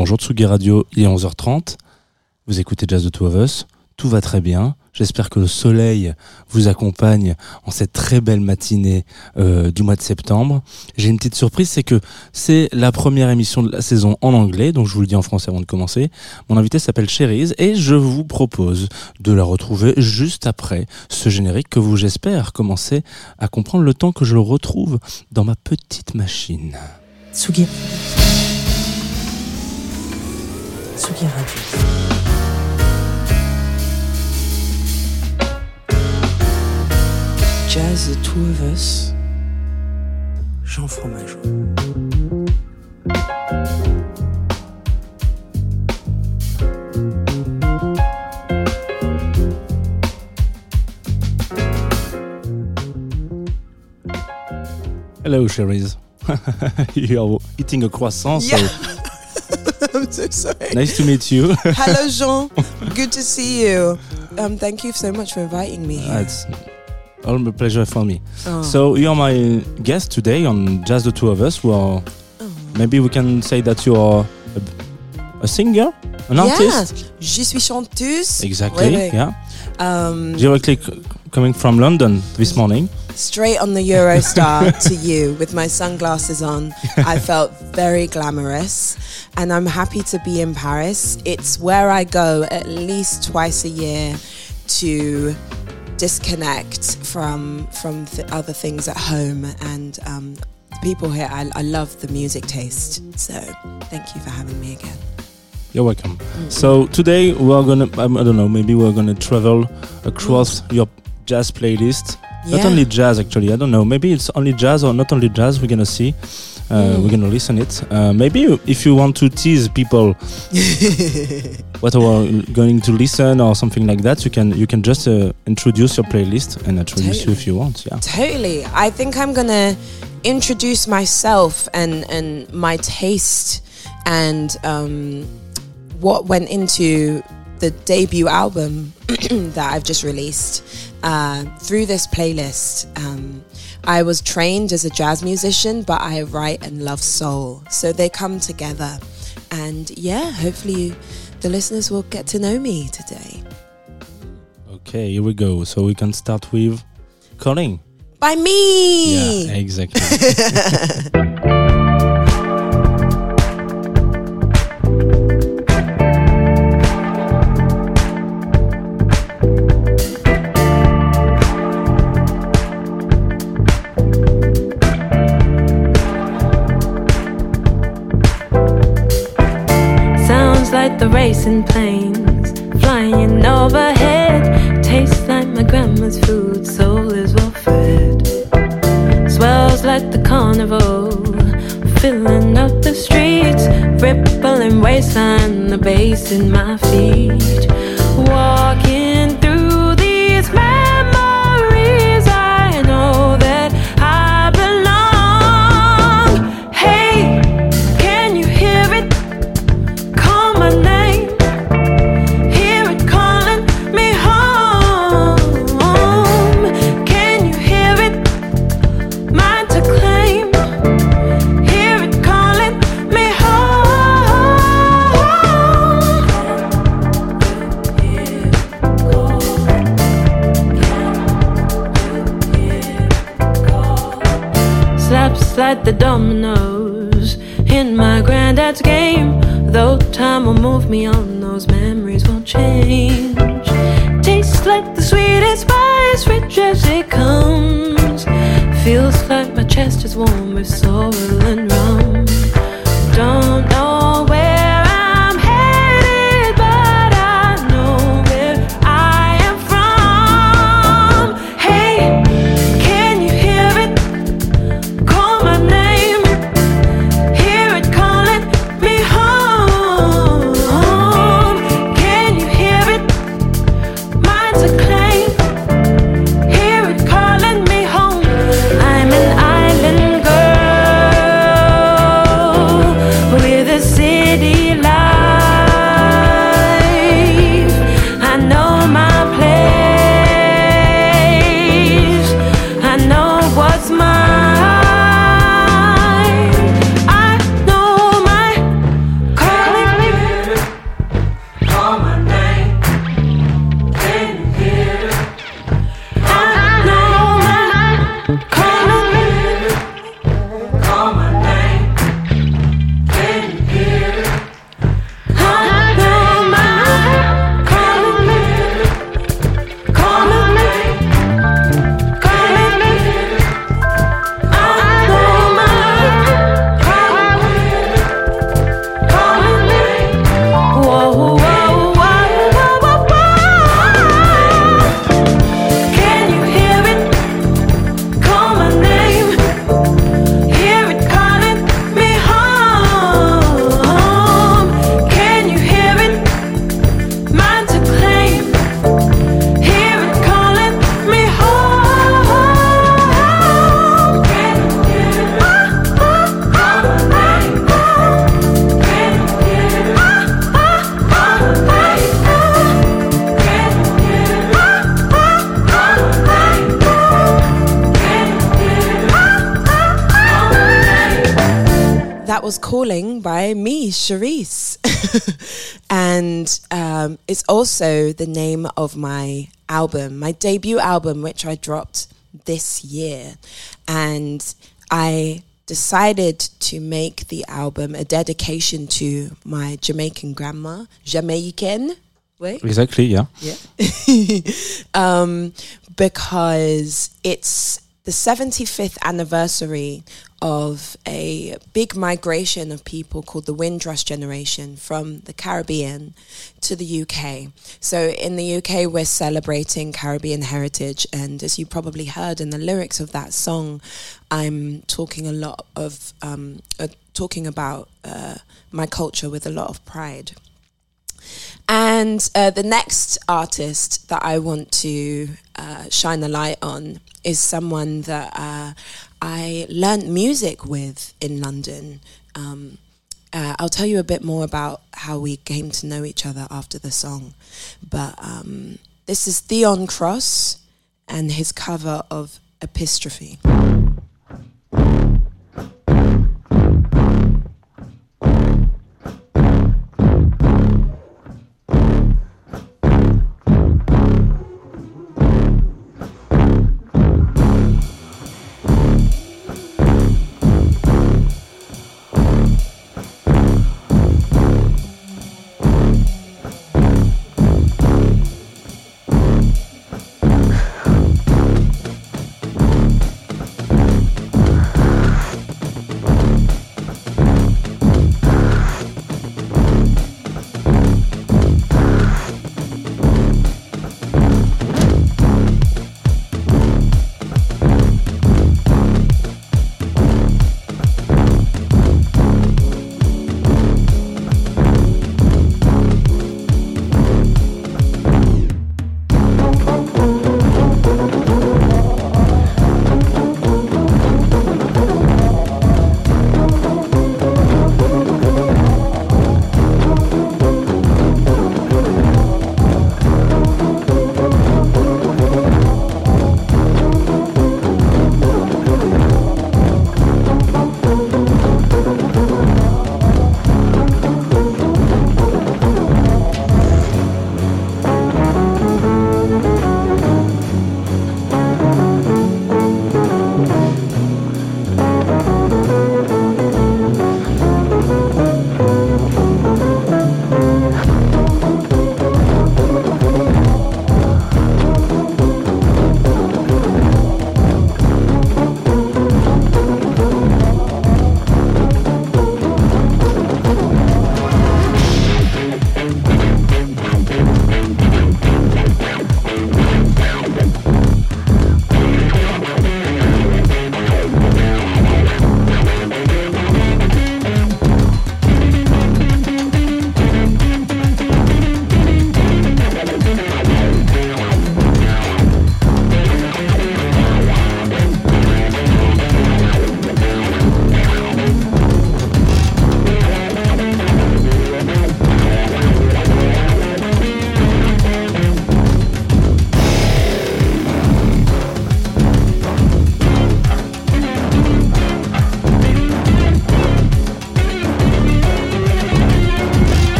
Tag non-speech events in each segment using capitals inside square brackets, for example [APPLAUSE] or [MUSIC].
Bonjour Tsugi Radio, il est 11h30. Vous écoutez Jazz de Two of Us. Tout va très bien. J'espère que le soleil vous accompagne en cette très belle matinée euh, du mois de septembre. J'ai une petite surprise, c'est que c'est la première émission de la saison en anglais, donc je vous le dis en français avant de commencer. Mon invité s'appelle Cherise et je vous propose de la retrouver juste après ce générique que vous, j'espère, commencez à comprendre le temps que je le retrouve dans ma petite machine. Tsugi. Tsugi Radio. Jazz, The Two of Us. Jean Fromageau. Hello, Cherise. [LAUGHS] You're eating a croissant, so Yeah. I'm [LAUGHS] so sorry. nice to meet you. [LAUGHS] Hello, Jean. Good to see you. Um, thank you so much for inviting me here. it's all a pleasure for me. Oh. So you're my guest today on Just the Two of Us. Well, Oh. maybe we can say that you are a, a singer, an Yeah. artist. Je suis chanteuse. Exactly. Yeah. Um, Directly c- coming from London this morning. straight on the Eurostar [LAUGHS] to you with my sunglasses on. I felt very glamorous and I'm happy to be in Paris. It's where I go at least twice a year to disconnect from from th- other things at home and um, the people here I, I love the music taste so thank you for having me again You're welcome. So today we are gonna, um, I don't know, maybe we're gonna travel across your jazz playlist. Not only jazz, actually. I don't know. Maybe it's only jazz or not only jazz. We're gonna see. Uh, Mm. We're gonna listen it. Uh, maybe if you want to tease people [LAUGHS] what we're going to listen or something like that, you can you can just uh, introduce your playlist and introduce you if you want. Yeah. Totally. I think I'm gonna introduce myself and and my taste and um, what went into the debut album [CLEARS THROAT] that I've just released uh, through this playlist. Um, I was trained as a jazz musician, but I write and love soul, so they come together. And yeah, hopefully, the listeners will get to know me today. Okay, here we go. So we can start with calling. By me. Yeah, exactly. [LAUGHS] planes flying overhead. Tastes like my grandma's food, soul is well fed. Swells like the carnival, filling up the streets. Rippling waistline, the bass in my feet. Walking me, Cherise. [LAUGHS] and um, it's also the name of my album, my debut album, which I dropped this year. And I decided to make the album a dedication to my Jamaican grandma, Jamaican. Wait. Exactly, yeah. Yeah. [LAUGHS] um, because it's the 75th anniversary of a big migration of people called the Windrush generation from the Caribbean to the UK. So in the UK, we're celebrating Caribbean heritage, and as you probably heard in the lyrics of that song, I'm talking a lot of um, uh, talking about uh, my culture with a lot of pride. And uh, the next artist that I want to uh, shine a light on is someone that uh, I learned music with in London. Um, uh, I'll tell you a bit more about how we came to know each other after the song. But um, this is Theon Cross and his cover of Epistrophy.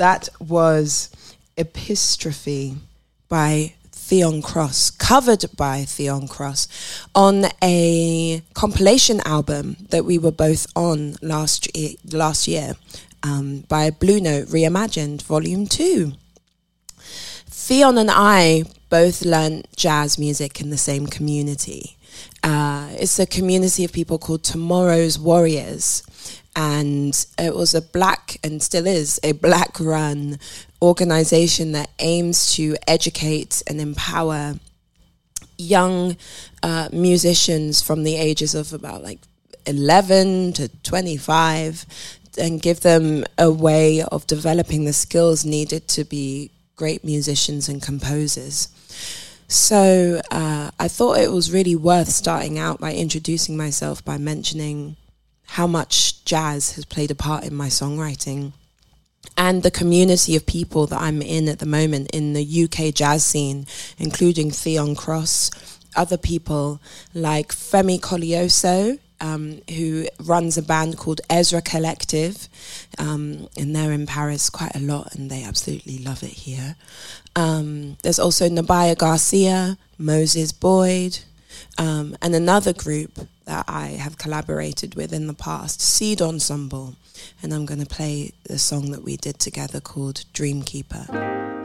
That was Epistrophy by Theon Cross, covered by Theon Cross on a compilation album that we were both on last year, last year um, by Blue Note Reimagined Volume 2. Theon and I both learned jazz music in the same community. Uh, it's a community of people called Tomorrow's Warriors. And it was a black, and still is, a black run organization that aims to educate and empower young uh, musicians from the ages of about like 11 to 25 and give them a way of developing the skills needed to be great musicians and composers. So uh, I thought it was really worth starting out by introducing myself by mentioning how much jazz has played a part in my songwriting and the community of people that I'm in at the moment in the UK jazz scene, including Theon Cross, other people like Femi Koleoso, um, who runs a band called Ezra Collective, um, and they're in Paris quite a lot, and they absolutely love it here. Um, there's also Nubya Garcia, Moses Boyd, um, and another group that I have collaborated with in the past, Seed Ensemble, and I'm going to play the song that we did together called Dreamkeeper.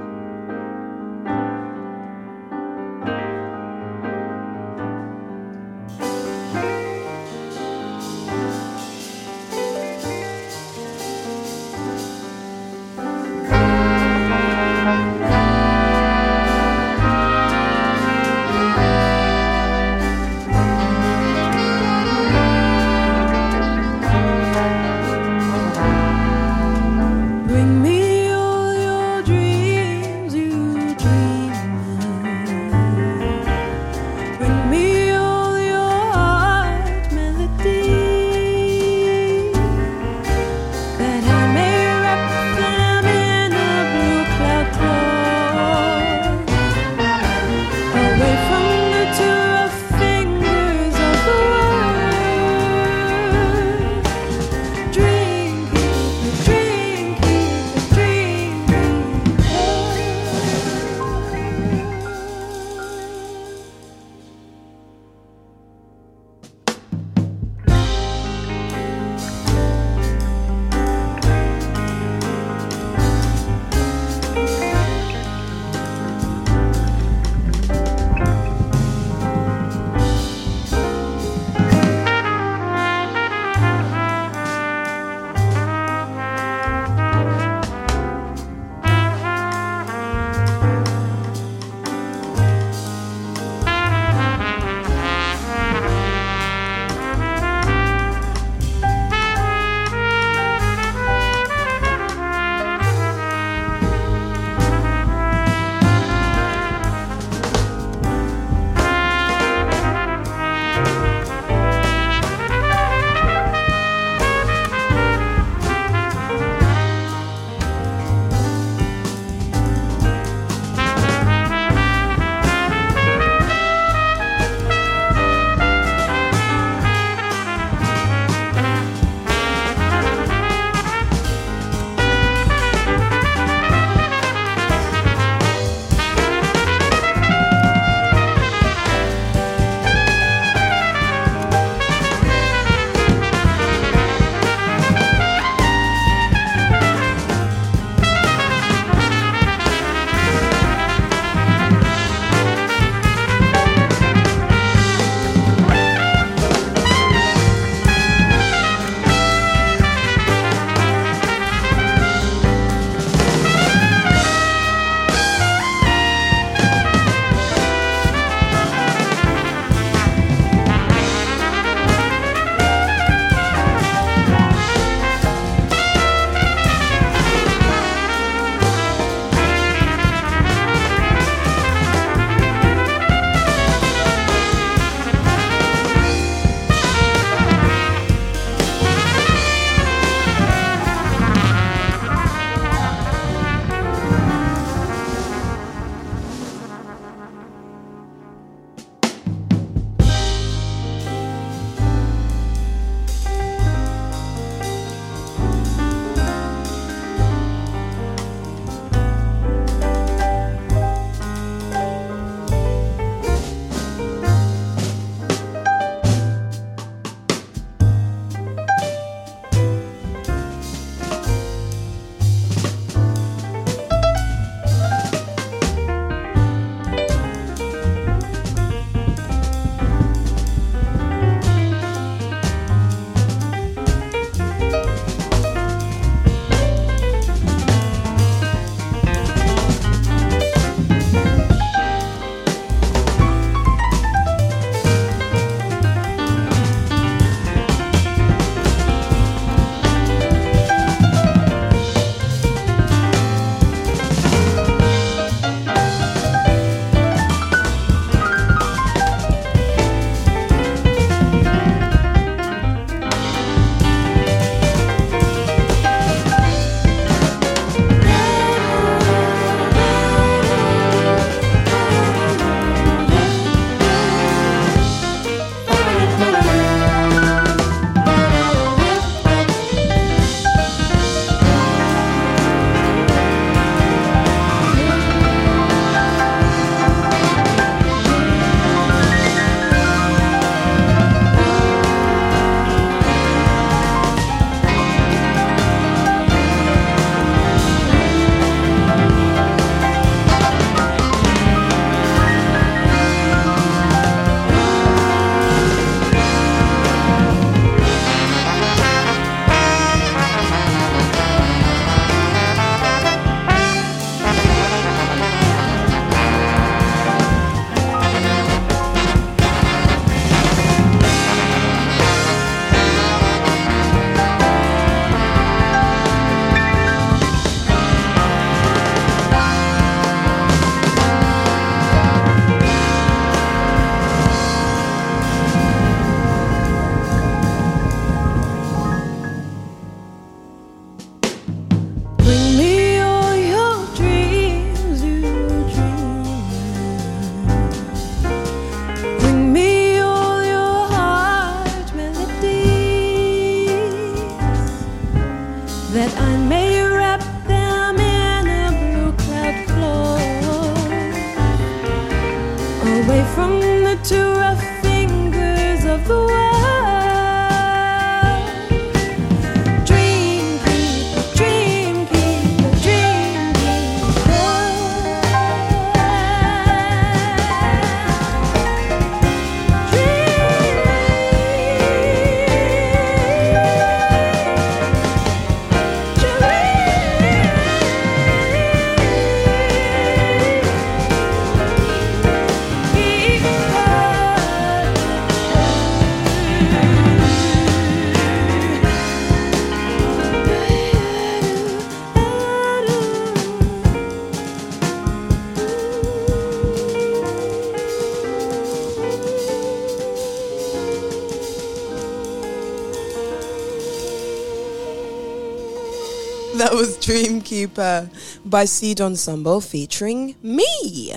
Dreamkeeper by Seed Ensemble featuring me.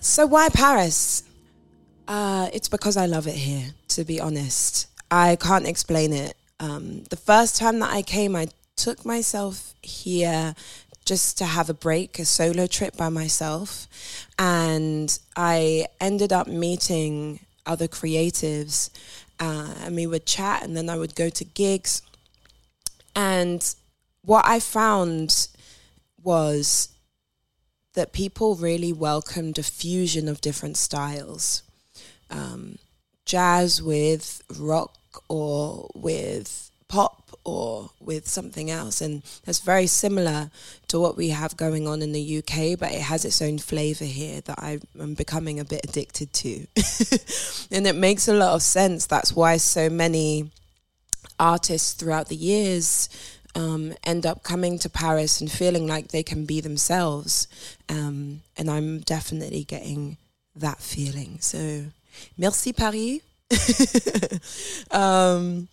So, why Paris? Uh, it's because I love it here, to be honest. I can't explain it. Um, the first time that I came, I took myself here just to have a break, a solo trip by myself. And I ended up meeting other creatives uh, and we would chat and then I would go to gigs. And what I found was that people really welcomed a fusion of different styles um, jazz with rock or with pop or with something else. And that's very similar to what we have going on in the UK, but it has its own flavor here that I'm becoming a bit addicted to. [LAUGHS] and it makes a lot of sense. That's why so many artists throughout the years um, end up coming to Paris and feeling like they can be themselves. Um, and I'm definitely getting that feeling. So, merci Paris. [LAUGHS] um,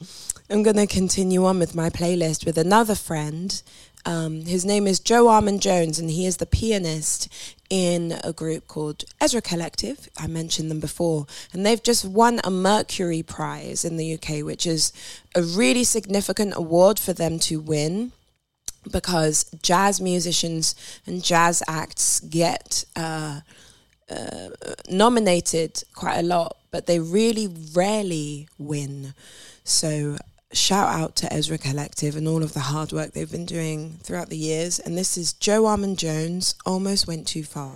I'm going to continue on with my playlist with another friend. Um, his name is Joe Armon Jones, and he is the pianist in a group called Ezra Collective. I mentioned them before, and they've just won a Mercury Prize in the UK, which is a really significant award for them to win because jazz musicians and jazz acts get. Uh, uh, nominated quite a lot, but they really rarely win. So shout out to Ezra Collective and all of the hard work they've been doing throughout the years. And this is Joe Armon Jones, Almost Went Too Far.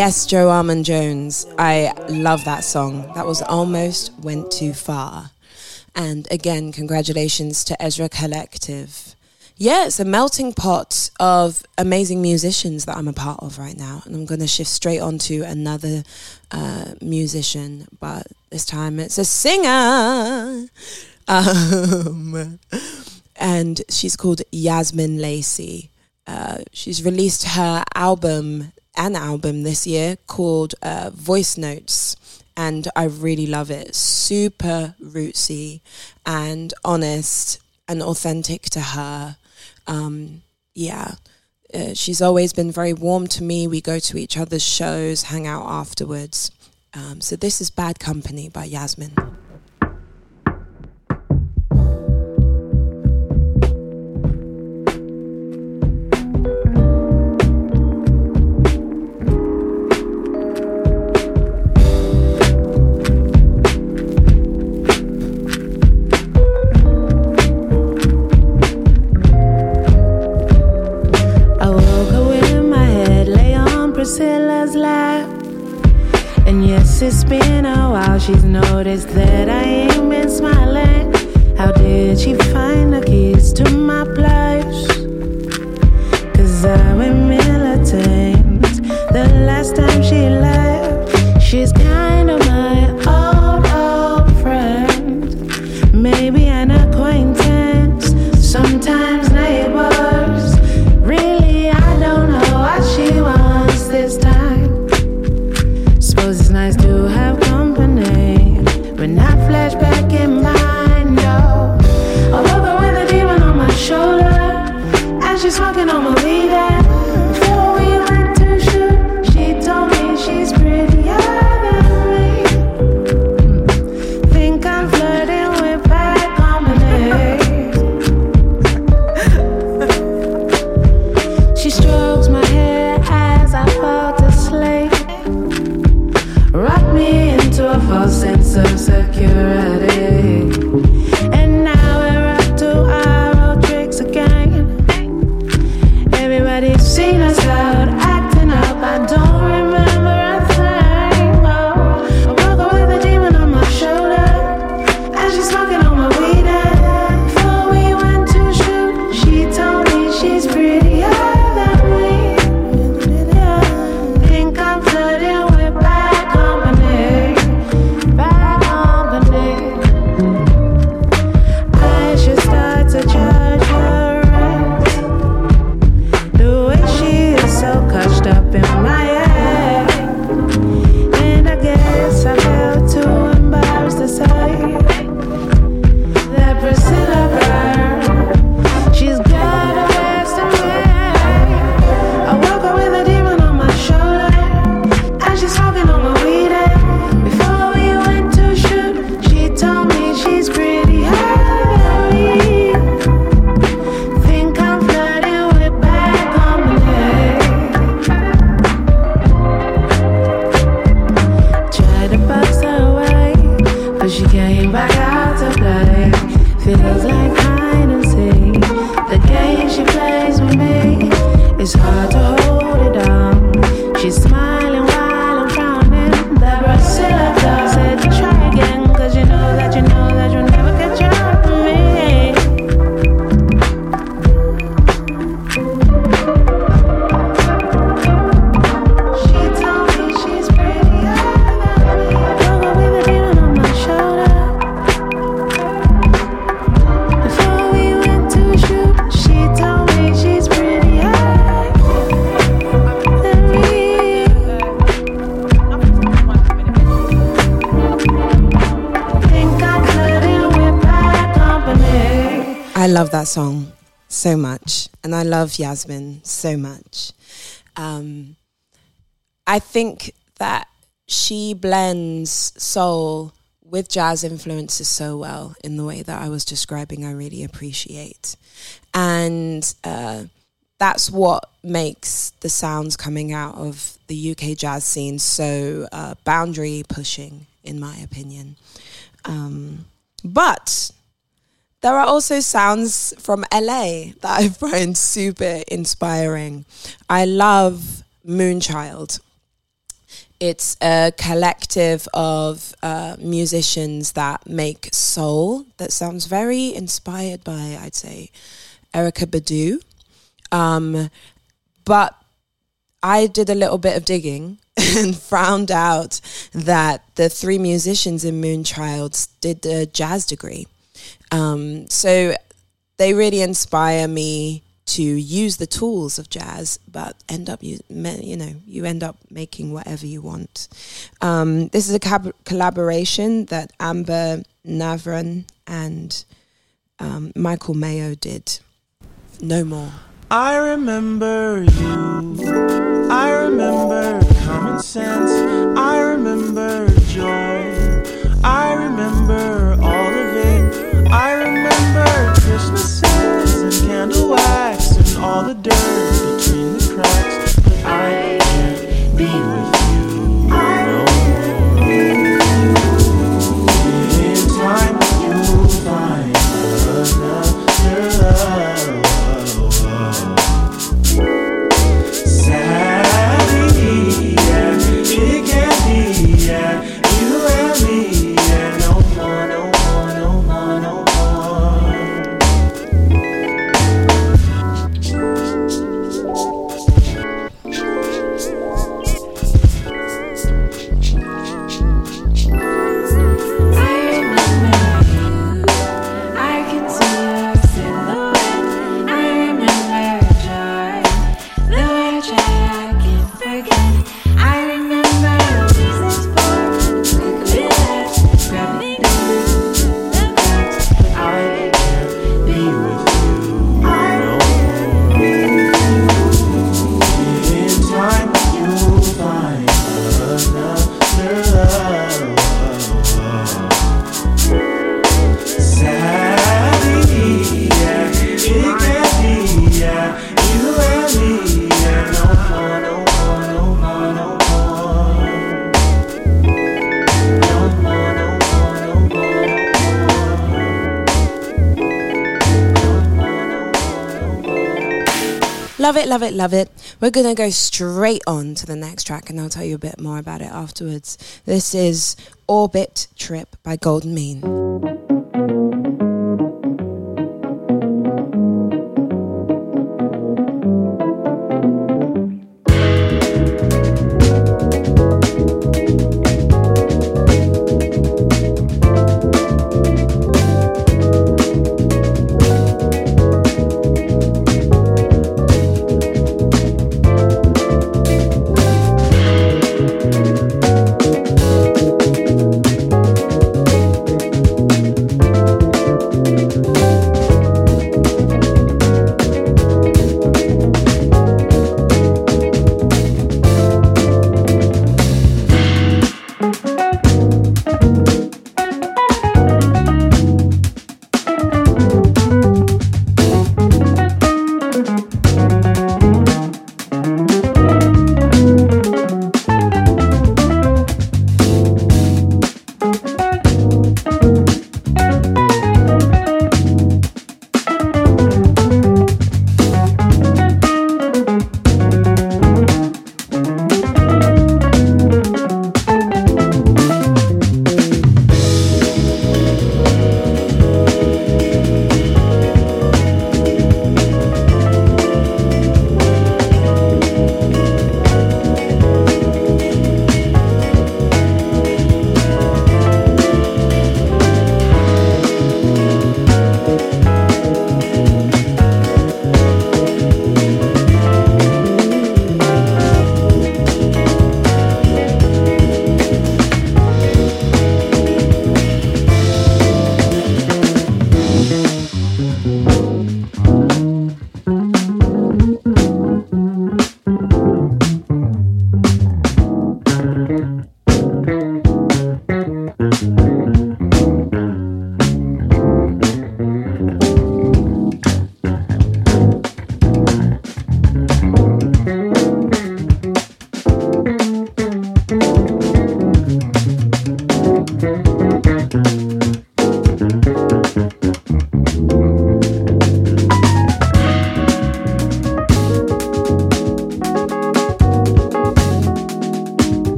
Yes, Joe Armon Jones. I love that song. That was almost went too far. And again, congratulations to Ezra Collective. Yeah, it's a melting pot of amazing musicians that I'm a part of right now. And I'm going to shift straight on to another uh, musician, but this time it's a singer. Um, and she's called Yazmin Lacey. Uh, she's released her album, an album this year called uh, Voice Notes and I really love it. Super rootsy and honest and authentic to her. Um, yeah. Uh, she's always been very warm to me. We go to each other's shows, hang out afterwards. Um, so this is Bad Company by Yazmin. Love Yazmin so much. Um, I think that she blends soul with jazz influences so well in the way that I was describing. I really appreciate, and uh, that's what makes the sounds coming out of the UK jazz scene so uh, boundary pushing, in my opinion. Um, but there are also sounds from LA that I find super inspiring. I love Moonchild. it's a collective of uh, musicians that make soul that sounds very inspired by, I'd say, Erykah Badu. Um, but I did a little bit of digging [LAUGHS] and found out that the three musicians in Moonchilds did a jazz degree. Um, so they really inspire me to use the tools of jazz, but end up you you know you end up making whatever you want. Um, this is a cab- collaboration that Amber Navran and um, Michael Mayo did. No more. I remember you. I remember common sense. I remember joy. I remember and candle wax and all the dirt between the cracks. But I can't be with you. In time, you'll find another Love it, love it, love it. We're going to go straight on to the next track and I'll tell you a bit more about it afterwards. This is Orbit Trip by Golden Mean.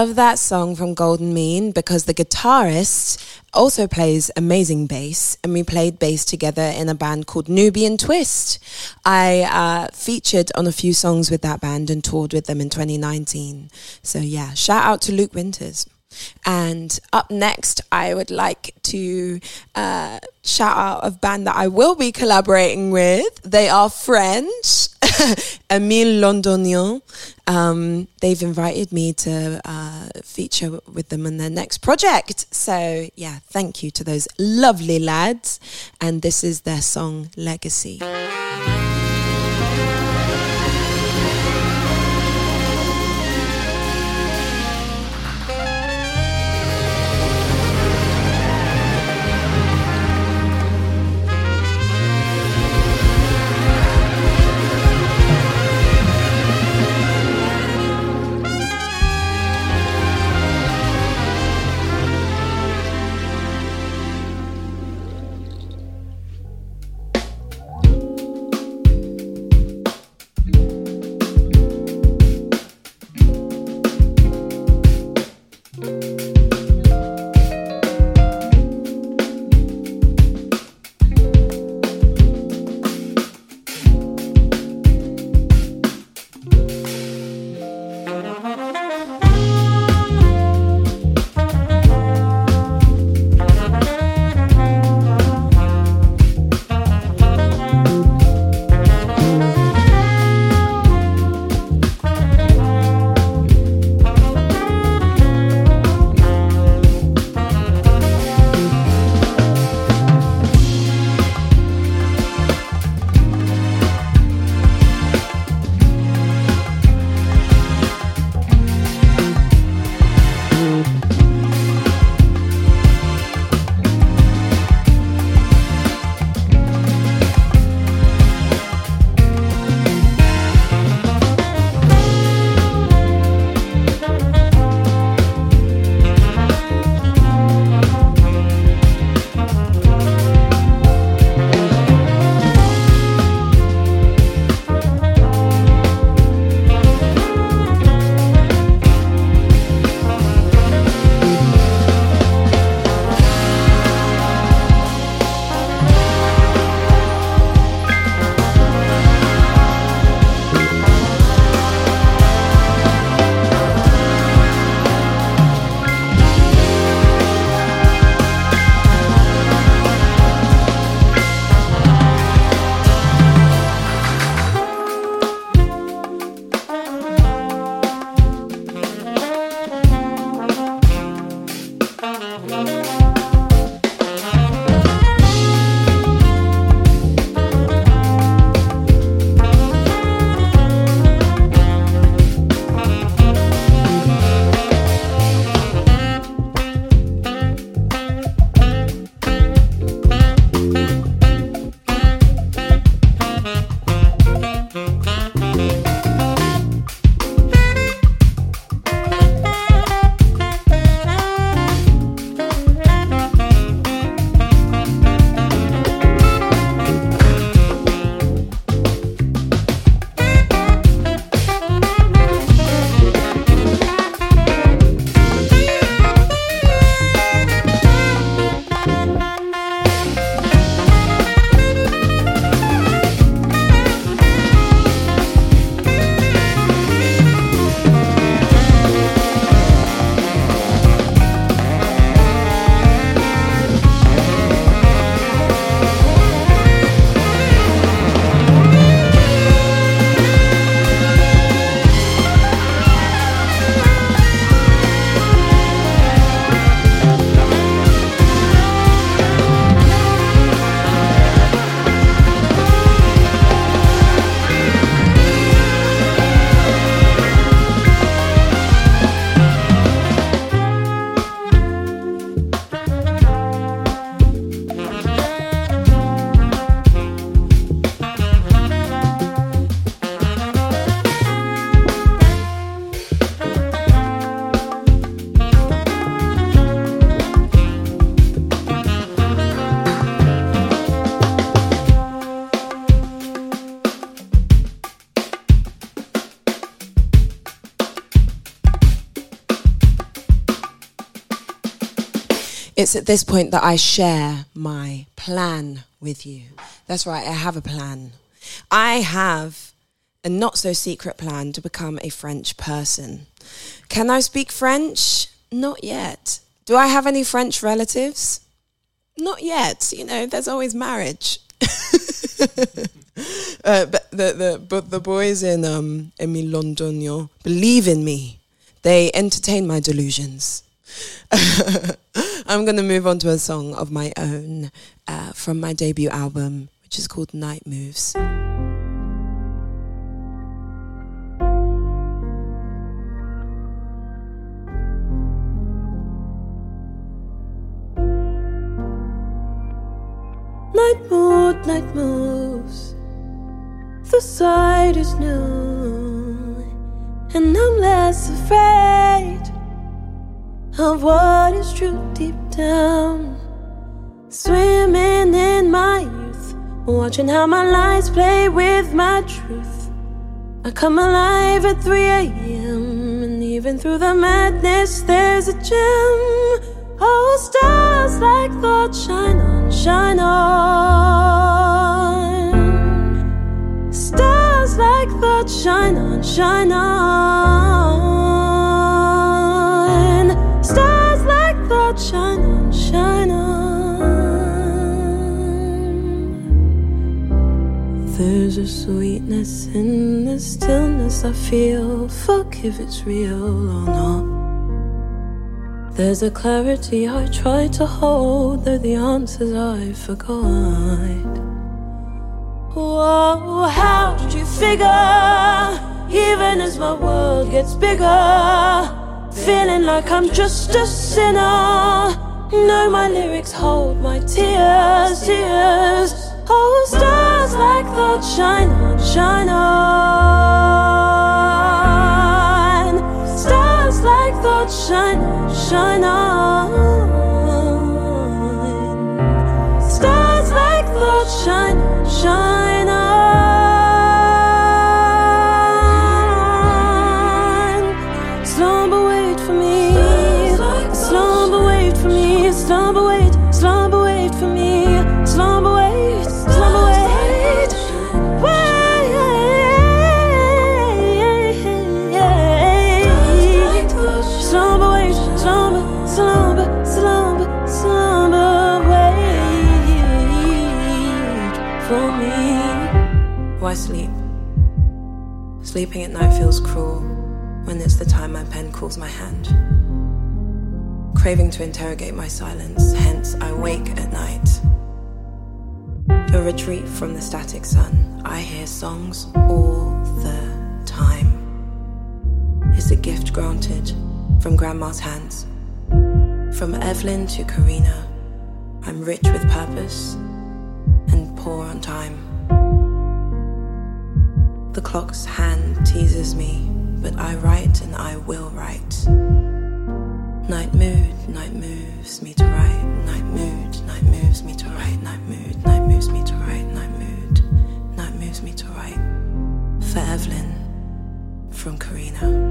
Love that song from Golden Mean because the guitarist also plays amazing bass, and we played bass together in a band called Nubiyan Twist. I uh, featured on a few songs with that band and toured with them in 2019. So, yeah, shout out to Luke Winters. And up next, I would like to uh, shout out a band that I will be collaborating with. They are French, [LAUGHS] Emile Londonien. Um, they've invited me to uh, feature with them in their next project. So, yeah, thank you to those lovely lads. And this is their song, Legacy. It's at this point that I share my plan with you. That's right, I have a plan. I have a not so secret plan to become a French person. Can I speak French? Not yet. Do I have any French relatives? Not yet. You know, there's always marriage. [LAUGHS] uh, but the the but the boys in um Londonien believe in me. They entertain my delusions. [LAUGHS] I'm gonna move on to a song of my own uh, from my debut album, which is called Night Moves. Night mood, night moves. The sight is new, and I'm less afraid of what is true deep down. Swimming in my youth, watching how my lies play with my truth. I come alive at 3 a.m., and even through the madness, there's a gem. Oh, stars like thought shine on, shine on. Stars like thought shine on, shine on. Thought shine on, shine on. There's a sweetness in the stillness I feel. Fuck if it's real or not. There's a clarity I try to hold, though the answers I forgot. Whoa, how did you figure? Even as my world gets bigger, feeling like I'm just a sinner. No, my lyrics hold my tears, tears. Oh, stars like that shine on, shine on. Stars like that shine on, shine on. Sleeping at night feels cruel when it's the time my pen calls my hand. Craving to interrogate my silence, hence I wake at night. A retreat from the static sun, I hear songs all the time. It's a gift granted from Grandma's hands. From Evelyn to Karina, I'm rich with purpose and poor on time. The clock's hand teases me, but I write and I will write. Night mood, night moves me to write. Night mood, night moves me to write. Night mood, night moves me to write. Night mood, night moves me to write. For Evelyn, from Karina.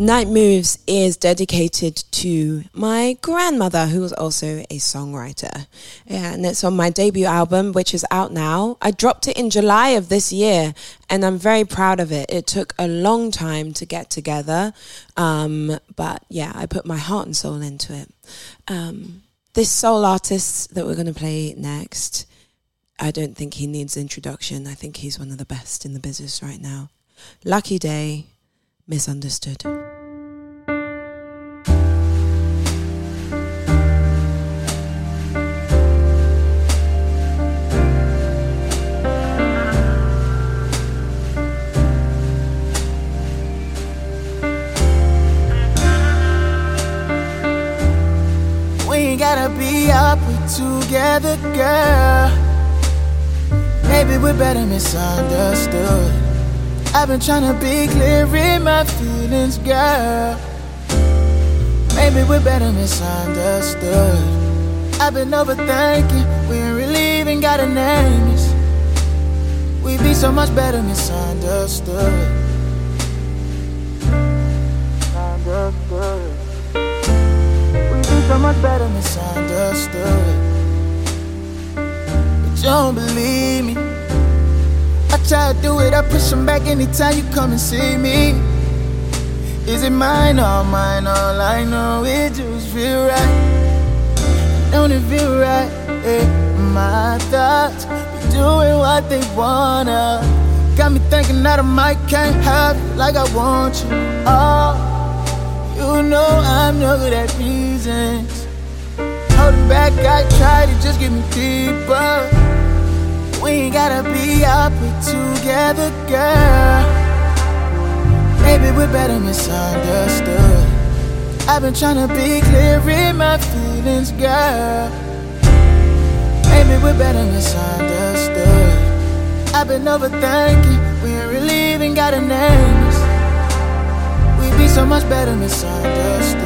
Night Moves is dedicated to my grandmother, who was also a songwriter. And it's on my debut album, which is out now. I dropped it in July of this year, and I'm very proud of it. It took a long time to get together, um, but yeah, I put my heart and soul into it. Um, this soul artist that we're going to play next, I don't think he needs introduction. I think he's one of the best in the business right now. Lucky Daye, Misunderstood. Together, girl. Maybe we're better misunderstood. I've been trying to be clear in my feelings, girl. Maybe we're better misunderstood. I've been overthinking, we ain't really even got a name. We'd be so much better misunderstood. Misunderstood. So much better misunderstood. But you don't believe me. I try to do it, I push them back anytime you come and see me. Is it mine or mine? All I know it just feel right. Don't it feel right? Eh, my thoughts be doing what they wanna. Got me thinking that I might can't have you like I want you. Oh, you know I'm no good at reasons. Holding back, I try to just get me deeper. We ain't gotta be but together, girl. Maybe we're better misunderstood. I've been trying to be clear in my feelings, girl. Maybe we're better misunderstood. I've been overthinking, we ain't really even got a name. Be so much better misunderstood.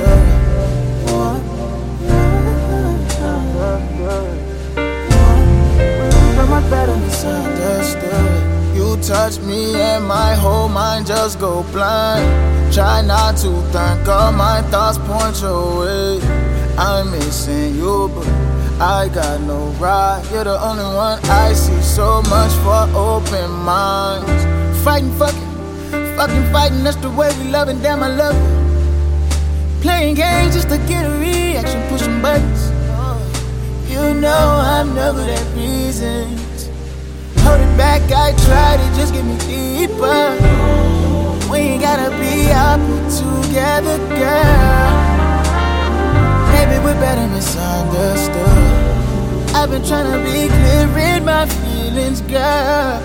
So much better misunderstood. You touch me and my whole mind just go blind. Try not to think all my thoughts point your way. I'm missing you, but I got no right. You're the only one I see. So much for open minds. Fighting, fucking, fucking fighting. That's the way we love, and damn, I love you. Playing games just to get a reaction, pushing buttons. You know I'm no good at reasons. Hold it back, I try to just get me deeper. We ain't gotta be but together, girl. Maybe we're better misunderstood. I've been trying to be clear in my feelings, girl.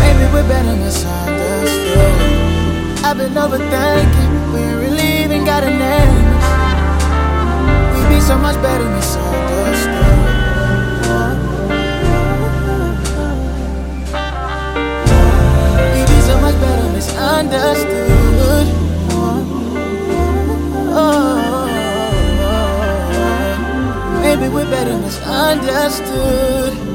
Maybe we're better misunderstood. I've been overthinking, we really even got a name. We'd be so much better misunderstood. We'd be so much better misunderstood. Oh, maybe we're better misunderstood.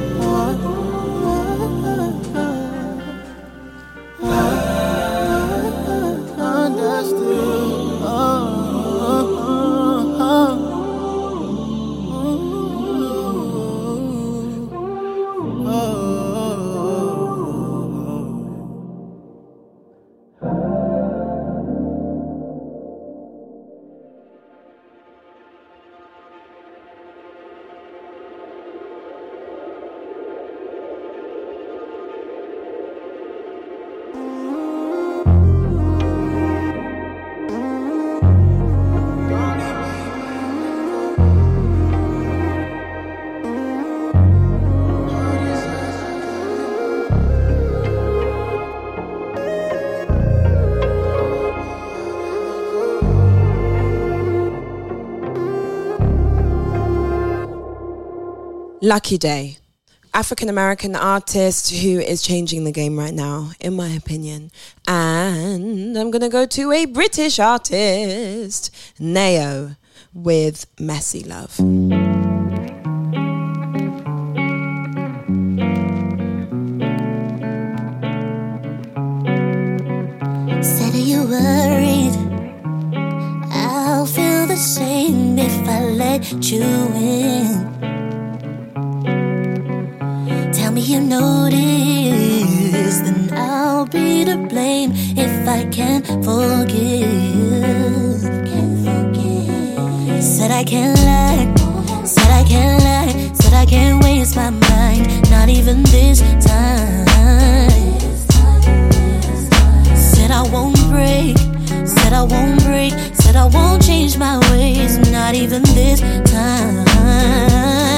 Lucky Daye. African American artist who is changing the game right now, in my opinion. And I'm going to go to a British artist, NAO, with Messy Love. Said are you worried I'll feel the same if I let you in. You notice, then I'll be to blame if I can't forgive. Said I can't lie, said I can't lie, said I can't waste my mind, not even this time. Said I won't break, said I won't break, said I won't change my ways, not even this time.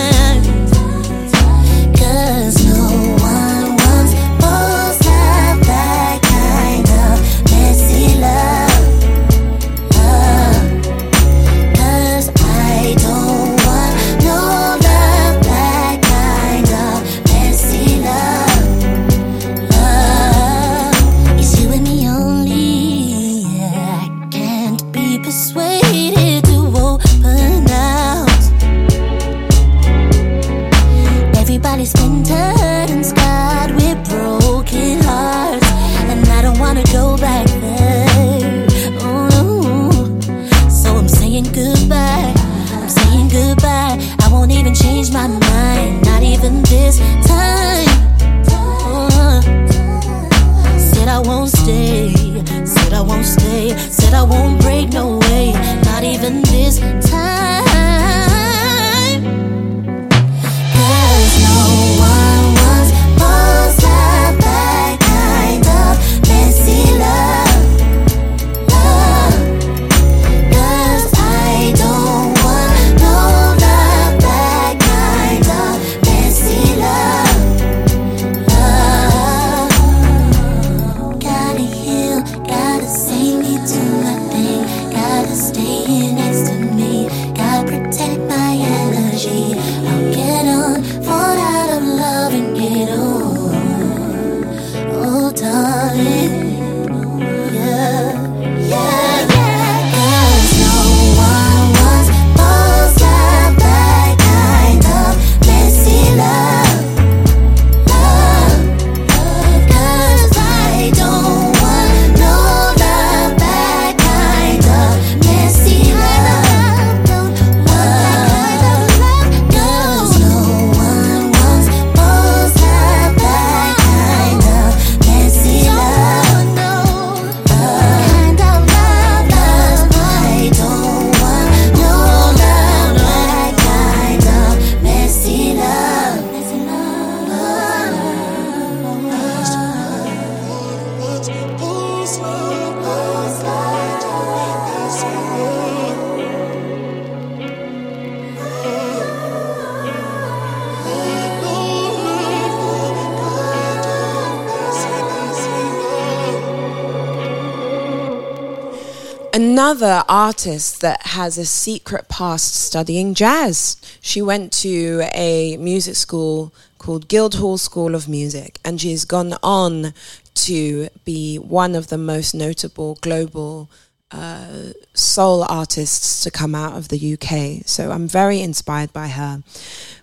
Artist that has a secret past studying jazz. She went to a music school called Guildhall School of Music, and she's gone on to be one of the most notable global uh, soul artists to come out of the UK. So I'm very inspired by her.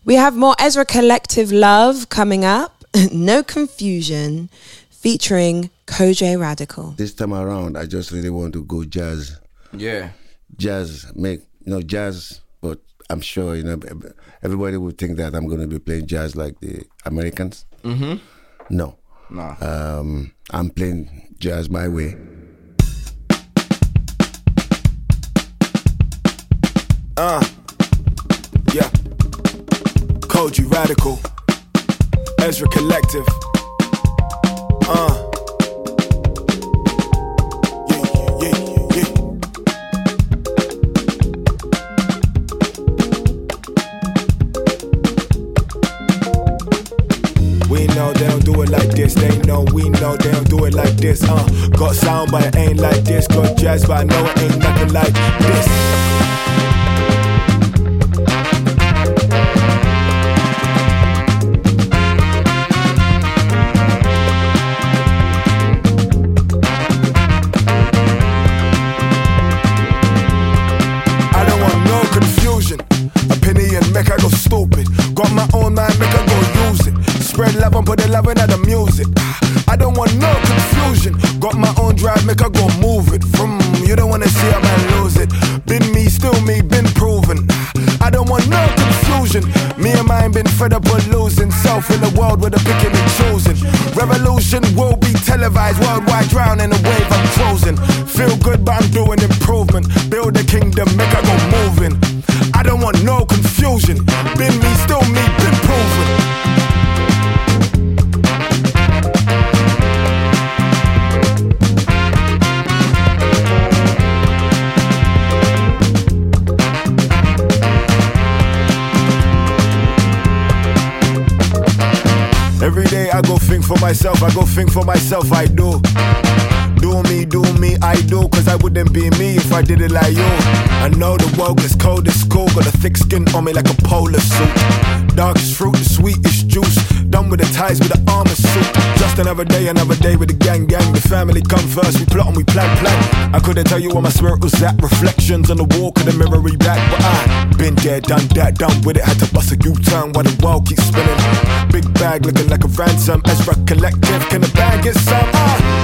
We have more Ezra Collective Love coming up. [LAUGHS] no confusion, featuring Kojey Radical. This time around, I just really want to go jazz, Yeah. jazz, make you know jazz. But I'm sure you know everybody would think that I'm going to be playing jazz like the Americans. Mm-hmm. No, Nah. um, I'm playing jazz my way. Uh, yeah. Kojey Radical. Ezra Collective. Uh. We know they don't do it like this. They know we know they don't do it like this. Uh, got sound, but it ain't like this. Got jazz, but I know it ain't nothing like this. Think for myself, I do. Do me, do me, I do, cause I wouldn't be me if I did it like you. I know the world gets cold, it's cool, got a thick skin on me like a polar suit. Darkest fruit, the sweetest juice. Done with the ties with the another day, another day with the gang, gang. The family come first, we plot and we plan, plan. I couldn't tell you where my spirit was at. Reflections on the wall, could the mirror back, but I been there, done that, done with it. Had to bust a U-turn while the world keeps spinning. Big bag looking like a ransom. Ezra Collective, can the bag get some? Ah.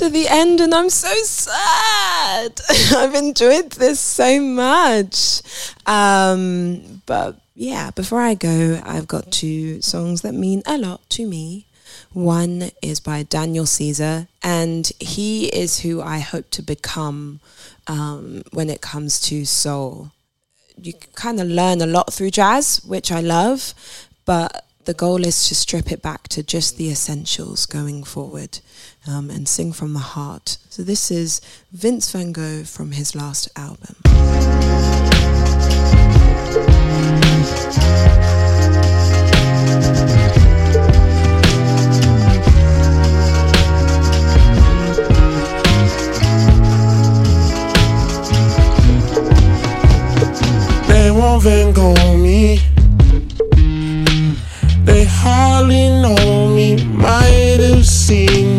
To the end, and I'm so sad. [LAUGHS] I've enjoyed this so much. Um, but yeah, before I go, I've got two songs that mean a lot to me. One is by Daniel Caesar, and he is who I hope to become um, when it comes to soul. You kind of learn a lot through jazz, which I love, but the goal is to strip it back to just the essentials going forward um, and sing from the heart. So this is Vince Van Gogh from his last album. They won't Van Gogh me. They hardly know me. Might have seen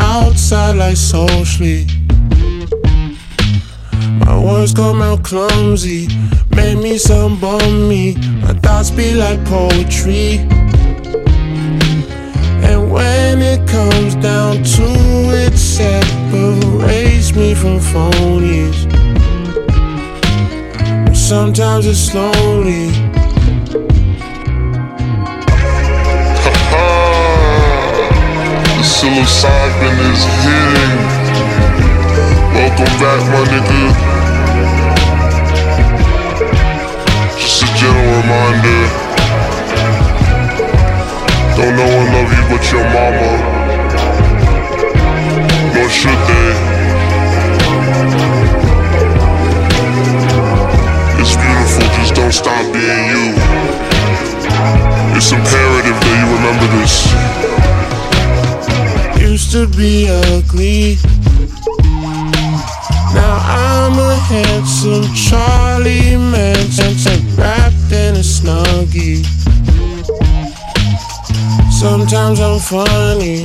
outside like socially. My words come out clumsy. Made me some bum me. My thoughts be like poetry. And when it comes down to it, separates me from phonies. Sometimes it's lonely. Psilocybin is hitting. Welcome back, my nigga. Just a gentle reminder. Don't no one love you but your mama. Nor should To be ugly. Now I'm a handsome Charlie Manson wrapped in a snuggie. Sometimes I'm funny.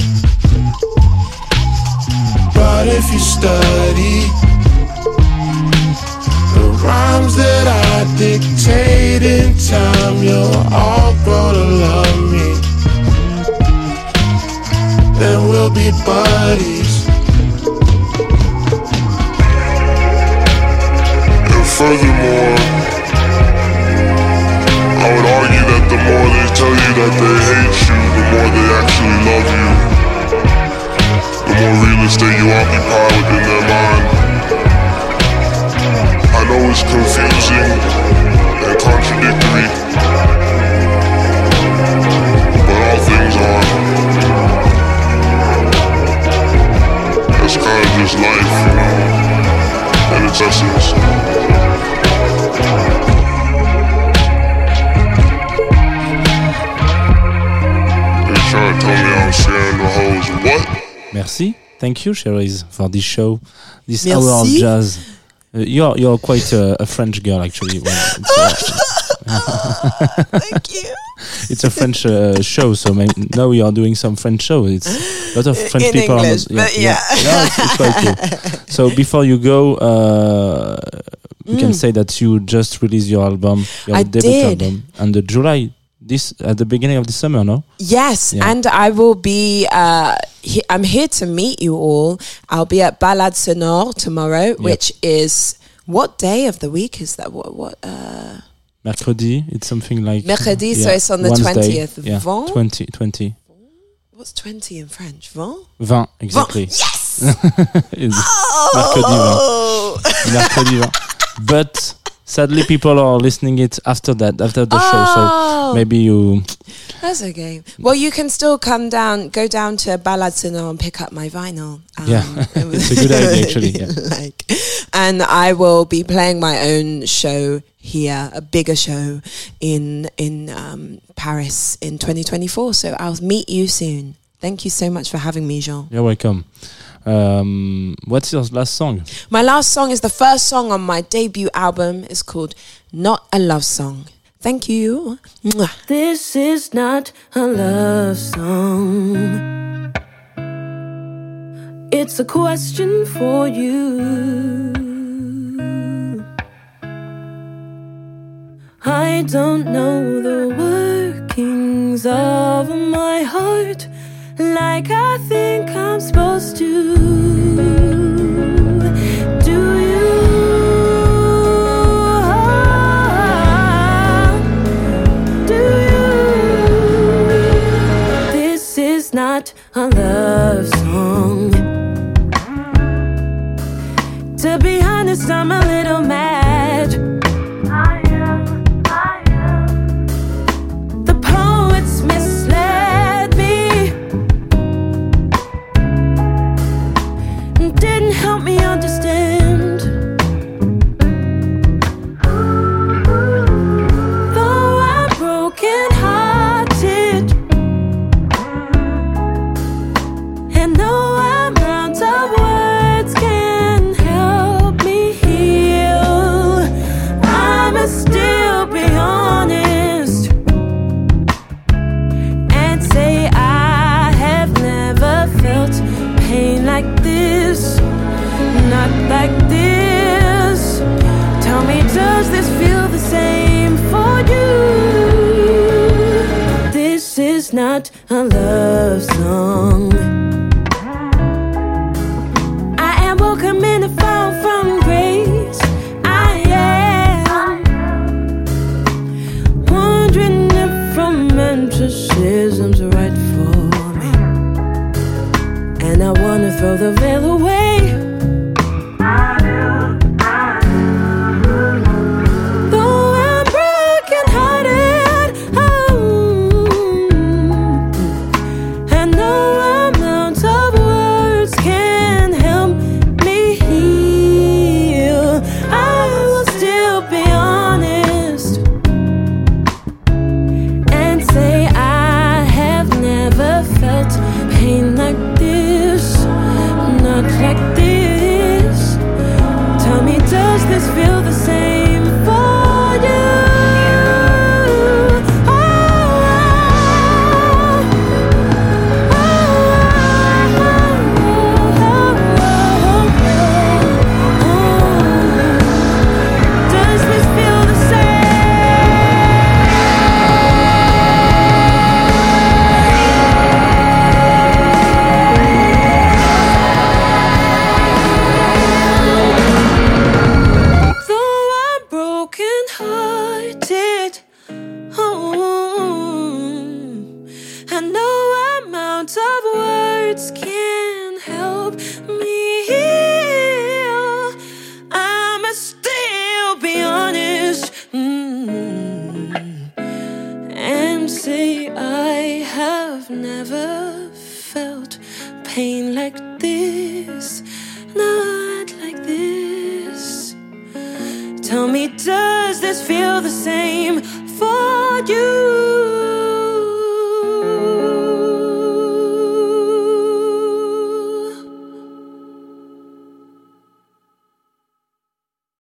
But if you study the rhymes that I dictate in time, you'll all grow to love me. We'll be buddies. And furthermore, I would argue that the more they tell you that they hate you, the more they actually love you. The more real estate you occupy within their mind. I know it's confusing and contradictory, That's kind of just life, you know, in its essence. Richard told me I was sharing the hose. What? Merci. Thank you, Cherise, for this show, this Merci. hour of jazz. Uh, you're you're quite a, a French girl, actually. Well, it's, a, Thank you. it's a French uh, show, so may, now we are doing some French show. It's a lot of French In people. on English, the- but yeah. yeah, it's, it's quite cool. So before you go, uh, you can say that you just released your album, your Mm. I debut did. album, and the July this at the beginning of the summer, no? Yes, Yeah. and I will be. Uh, he, I'm here to meet you all. I'll be at Balade Sonore tomorrow, which is what day of the week is that? What? What? Uh, Mercredi, it's something like uh, Mercredi, so it's on the Wednesday. 20th. Yeah, Vent? 20, 20. what's twenty in French? Vent. 20, exactly. Yes. It's Mercredi 20. Oh. Mercredi 20. [LAUGHS] But sadly, people are listening it after that, after the show. Oh. So maybe you. That's okay. Well, you can still come down, go down to Balade Sonore and pick up my vinyl. Um, Yeah, [LAUGHS] it's a good idea, actually, yeah. [LAUGHS] like, and I will be playing my own show here, a bigger show in in um, Paris in 2024. So I'll meet you soon. Thank you so much for having me, Jean. You're welcome. Um, what's your last song? My last song is the first song on my debut album. It's called Not a Love Song. Thank you. This is not a love song. It's a question for you. I don't know the workings of my heart, like I think I'm supposed to. not a love song. To be honest, I'm a not a love song. I am welcome in a fall from grace. I am wondering if romanticism's right for me, and I wanna throw the veil away.